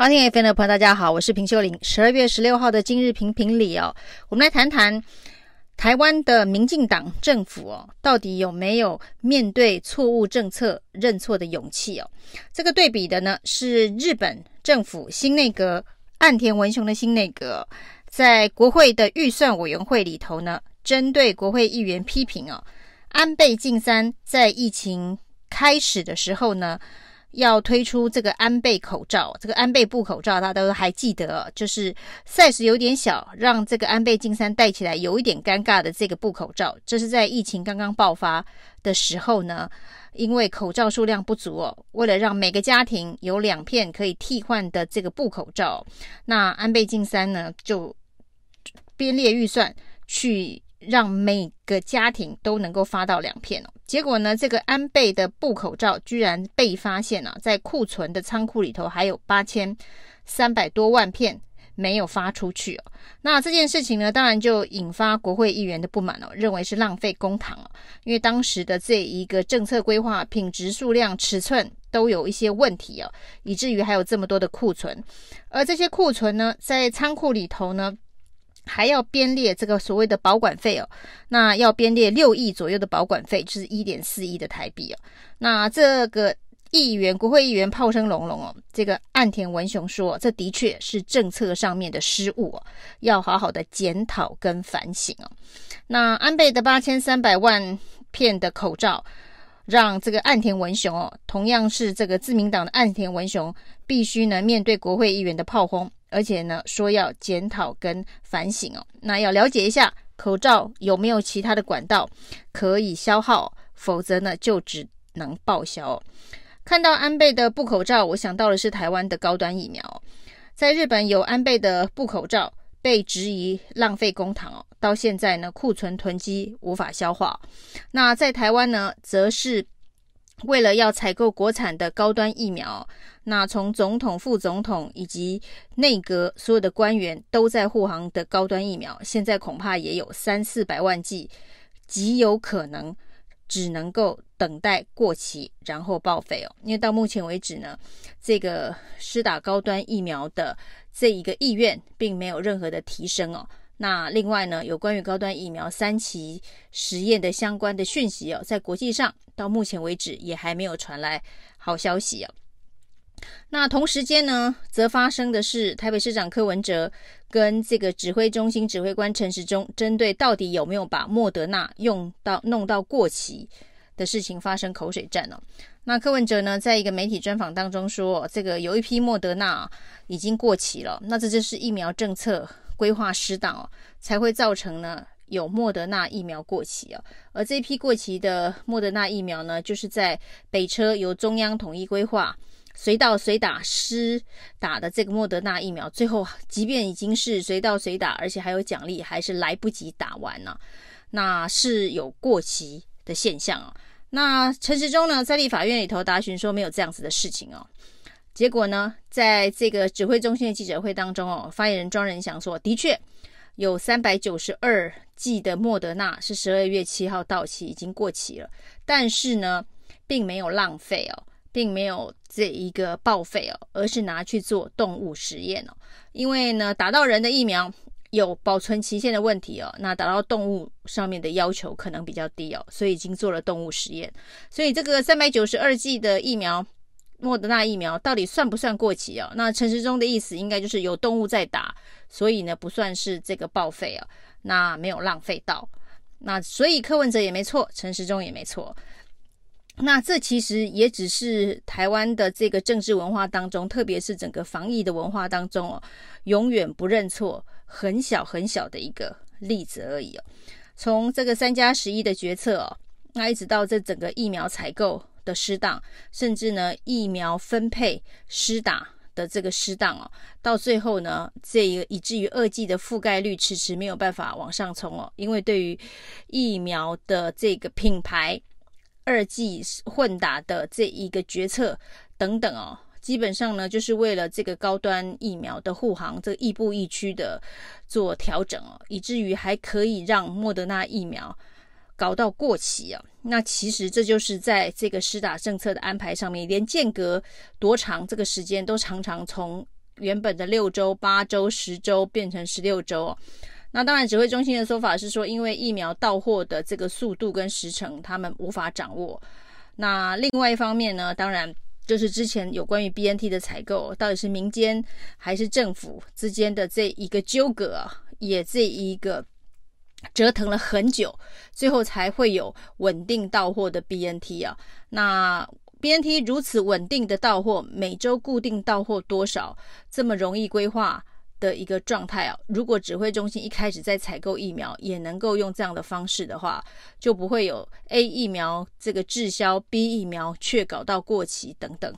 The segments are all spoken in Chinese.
好听 FM 的朋友，大家好，我是平秀玲。十二月十六号的今日评评理哦，我们来谈谈台湾的民进党政府哦，到底有没有面对错误政策认错的勇气哦？这个对比的呢是日本政府新内阁岸田文雄的新内阁，在国会的预算委员会里头呢，针对国会议员批评哦，安倍晋三在疫情开始的时候呢。要推出这个安倍口罩，这个安倍布口罩，大家都还记得，就是 size 有点小，让这个安倍晋三戴起来有一点尴尬的这个布口罩。这是在疫情刚刚爆发的时候呢，因为口罩数量不足哦，为了让每个家庭有两片可以替换的这个布口罩，那安倍晋三呢就编列预算去。让每个家庭都能够发到两片哦。结果呢，这个安倍的布口罩居然被发现了，在库存的仓库里头还有八千三百多万片没有发出去哦。那这件事情呢，当然就引发国会议员的不满哦，认为是浪费公帑哦。因为当时的这一个政策规划、品质、数量、尺寸都有一些问题哦，以至于还有这么多的库存。而这些库存呢，在仓库里头呢。还要编列这个所谓的保管费哦，那要编列六亿左右的保管费，就是一点四亿的台币哦。那这个议员，国会议员炮声隆隆哦，这个岸田文雄说，这的确是政策上面的失误哦，要好好的检讨跟反省哦。那安倍的八千三百万片的口罩，让这个岸田文雄哦，同样是这个自民党的岸田文雄，必须呢面对国会议员的炮轰。而且呢，说要检讨跟反省哦，那要了解一下口罩有没有其他的管道可以消耗，否则呢就只能报销。看到安倍的布口罩，我想到的是台湾的高端疫苗。在日本有安倍的布口罩被质疑浪费公帑哦，到现在呢库存囤积无法消化。那在台湾呢，则是。为了要采购国产的高端疫苗，那从总统、副总统以及内阁所有的官员都在护航的高端疫苗，现在恐怕也有三四百万剂，极有可能只能够等待过期，然后报废哦。因为到目前为止呢，这个施打高端疫苗的这一个意愿并没有任何的提升哦。那另外呢，有关于高端疫苗三期实验的相关的讯息哦，在国际上到目前为止也还没有传来好消息哦。那同时间呢，则发生的是台北市长柯文哲跟这个指挥中心指挥官陈时中，针对到底有没有把莫德纳用到弄到过期的事情发生口水战哦。那柯文哲呢，在一个媒体专访当中说，这个有一批莫德纳已经过期了，那这就是疫苗政策。规划失当哦，才会造成呢有莫德纳疫苗过期哦。而这批过期的莫德纳疫苗呢，就是在北车由中央统一规划，随到随打施打的这个莫德纳疫苗，最后即便已经是随到随打，而且还有奖励，还是来不及打完呢，那是有过期的现象哦。那陈时中呢，在立法院里头答询说没有这样子的事情哦。结果呢，在这个指挥中心的记者会当中哦，发言人庄人祥说，的确有三百九十二剂的莫德纳是十二月七号到期，已经过期了。但是呢，并没有浪费哦，并没有这一个报废哦，而是拿去做动物实验哦。因为呢，打到人的疫苗有保存期限的问题哦，那打到动物上面的要求可能比较低哦，所以已经做了动物实验。所以这个三百九十二剂的疫苗。莫德纳疫苗到底算不算过期哦？那陈时中的意思应该就是有动物在打，所以呢不算是这个报废哦，那没有浪费到。那所以柯文哲也没错，陈时中也没错。那这其实也只是台湾的这个政治文化当中，特别是整个防疫的文化当中哦，永远不认错，很小很小的一个例子而已哦。从这个三加十一的决策哦，那一直到这整个疫苗采购。的失当，甚至呢疫苗分配施打的这个失当哦，到最后呢，这个以至于二剂的覆盖率迟迟没有办法往上冲哦，因为对于疫苗的这个品牌二剂混打的这一个决策等等哦，基本上呢就是为了这个高端疫苗的护航，这个亦步亦趋的做调整哦，以至于还可以让莫德纳疫苗。搞到过期啊！那其实这就是在这个施打政策的安排上面，连间隔多长这个时间都常常从原本的六周、八周、十周变成十六周哦。那当然，指挥中心的说法是说，因为疫苗到货的这个速度跟时程，他们无法掌握。那另外一方面呢，当然就是之前有关于 BNT 的采购，到底是民间还是政府之间的这一个纠葛，也这一个折腾了很久，最后才会有稳定到货的 BNT 啊。那 BNT 如此稳定的到货，每周固定到货多少，这么容易规划的一个状态哦，如果指挥中心一开始在采购疫苗也能够用这样的方式的话，就不会有 A 疫苗这个滞销，B 疫苗却搞到过期等等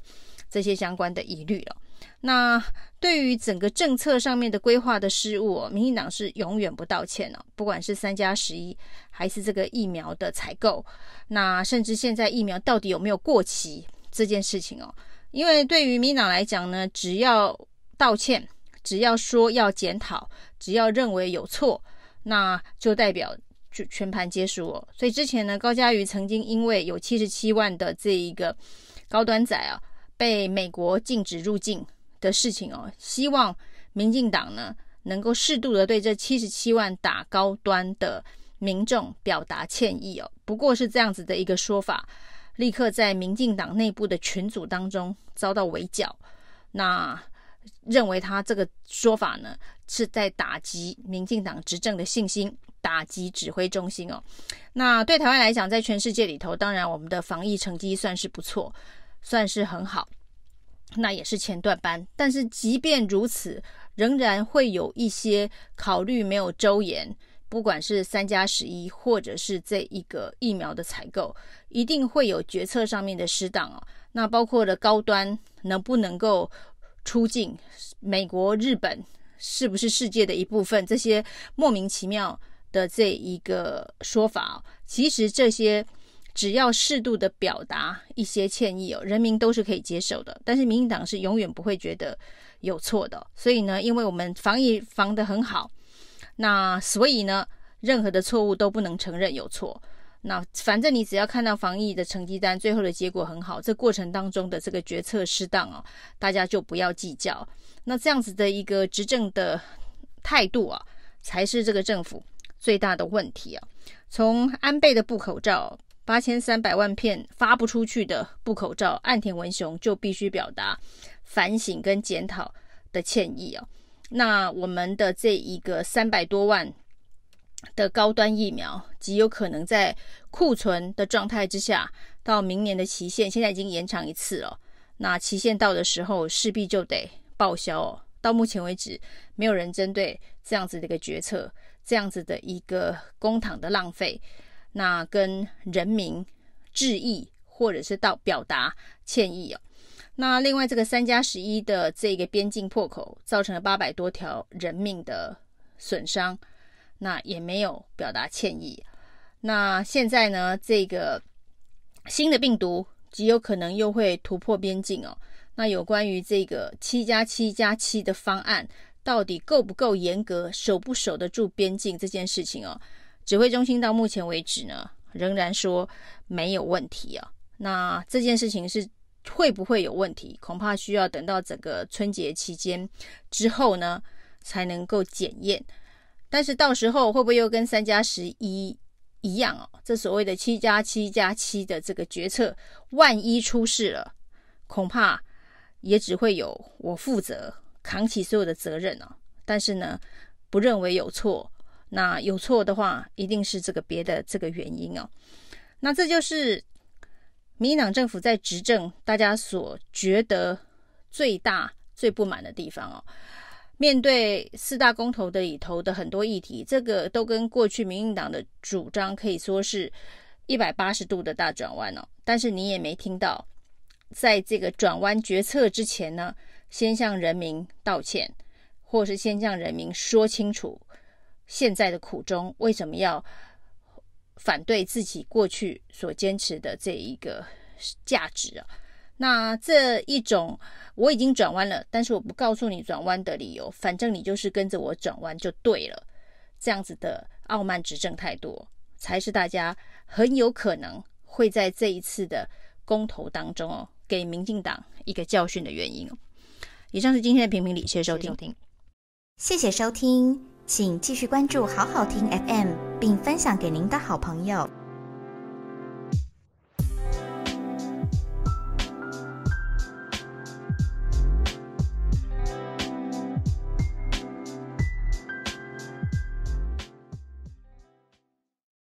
这些相关的疑虑了。那对于整个政策上面的规划的失误，民进党是永远不道歉了。不管是三加十一，还是这个疫苗的采购，那甚至现在疫苗到底有没有过期这件事情哦，因为对于民进党来讲呢，只要道歉。只要说要检讨，只要认为有错，那就代表就全盘皆输哦。所以之前呢，高嘉瑜曾经因为有七十七万的这一个高端仔啊，被美国禁止入境的事情哦，希望民进党呢能够适度的对这七十七万打高端的民众表达歉意哦。不过是这样子的一个说法，立刻在民进党内部的群组当中遭到围剿。那。认为他这个说法呢，是在打击民进党执政的信心，打击指挥中心哦。那对台湾来讲，在全世界里头，当然我们的防疫成绩算是不错，算是很好，那也是前段班。但是即便如此，仍然会有一些考虑没有周延，不管是三加十一，或者是这一个疫苗的采购，一定会有决策上面的失当哦。那包括了高端能不能够出境，美国、日本是不是世界的一部分？这些莫名其妙的这一个说法，其实这些只要适度的表达一些歉意哦，人民都是可以接受的。但是民进党是永远不会觉得有错的。所以呢，因为我们防疫防得很好，那所以呢，任何的错误都不能承认有错。那反正你只要看到防疫的成绩单，最后的结果很好，这过程当中的这个决策适当哦，大家就不要计较。那这样子的一个执政的态度啊，才是这个政府最大的问题啊。从安倍的布口罩八千三百万片发不出去的布口罩，岸田文雄就必须表达反省跟检讨的歉意啊。那我们的这一个三百多万。的高端疫苗极有可能在库存的状态之下，到明年的期限，现在已经延长一次了。那期限到的时候，势必就得报销哦。到目前为止，没有人针对这样子的一个决策，这样子的一个公帑的浪费，那跟人民致意，或者是到表达歉意哦。那另外，这个三加十一的这个边境破口，造成了八百多条人命的损伤。那也没有表达歉意。那现在呢，这个新的病毒极有可能又会突破边境哦。那有关于这个七加七加七的方案，到底够不够严格，守不守得住边境这件事情哦，指挥中心到目前为止呢，仍然说没有问题啊。那这件事情是会不会有问题？恐怕需要等到整个春节期间之后呢，才能够检验。但是到时候会不会又跟三加十一一样哦？这所谓的七加七加七的这个决策，万一出事了，恐怕也只会有我负责扛起所有的责任哦。但是呢，不认为有错，那有错的话，一定是这个别的这个原因哦。那这就是民进党政府在执政，大家所觉得最大最不满的地方哦。面对四大公投的里头的很多议题，这个都跟过去民进党的主张可以说是一百八十度的大转弯哦。但是你也没听到，在这个转弯决策之前呢，先向人民道歉，或是先向人民说清楚现在的苦衷，为什么要反对自己过去所坚持的这一个价值啊？那这一种我已经转弯了，但是我不告诉你转弯的理由，反正你就是跟着我转弯就对了。这样子的傲慢执政态度，才是大家很有可能会在这一次的公投当中哦，给民进党一个教训的原因。以上是今天的评评理，谢谢收听，谢谢收听，请继续关注好好听 FM，并分享给您的好朋友。